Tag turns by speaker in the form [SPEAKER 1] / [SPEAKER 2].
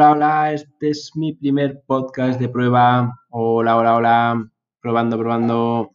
[SPEAKER 1] hola, hola, este es mi primer podcast de prueba. Hola, hola, hola, probando, probando.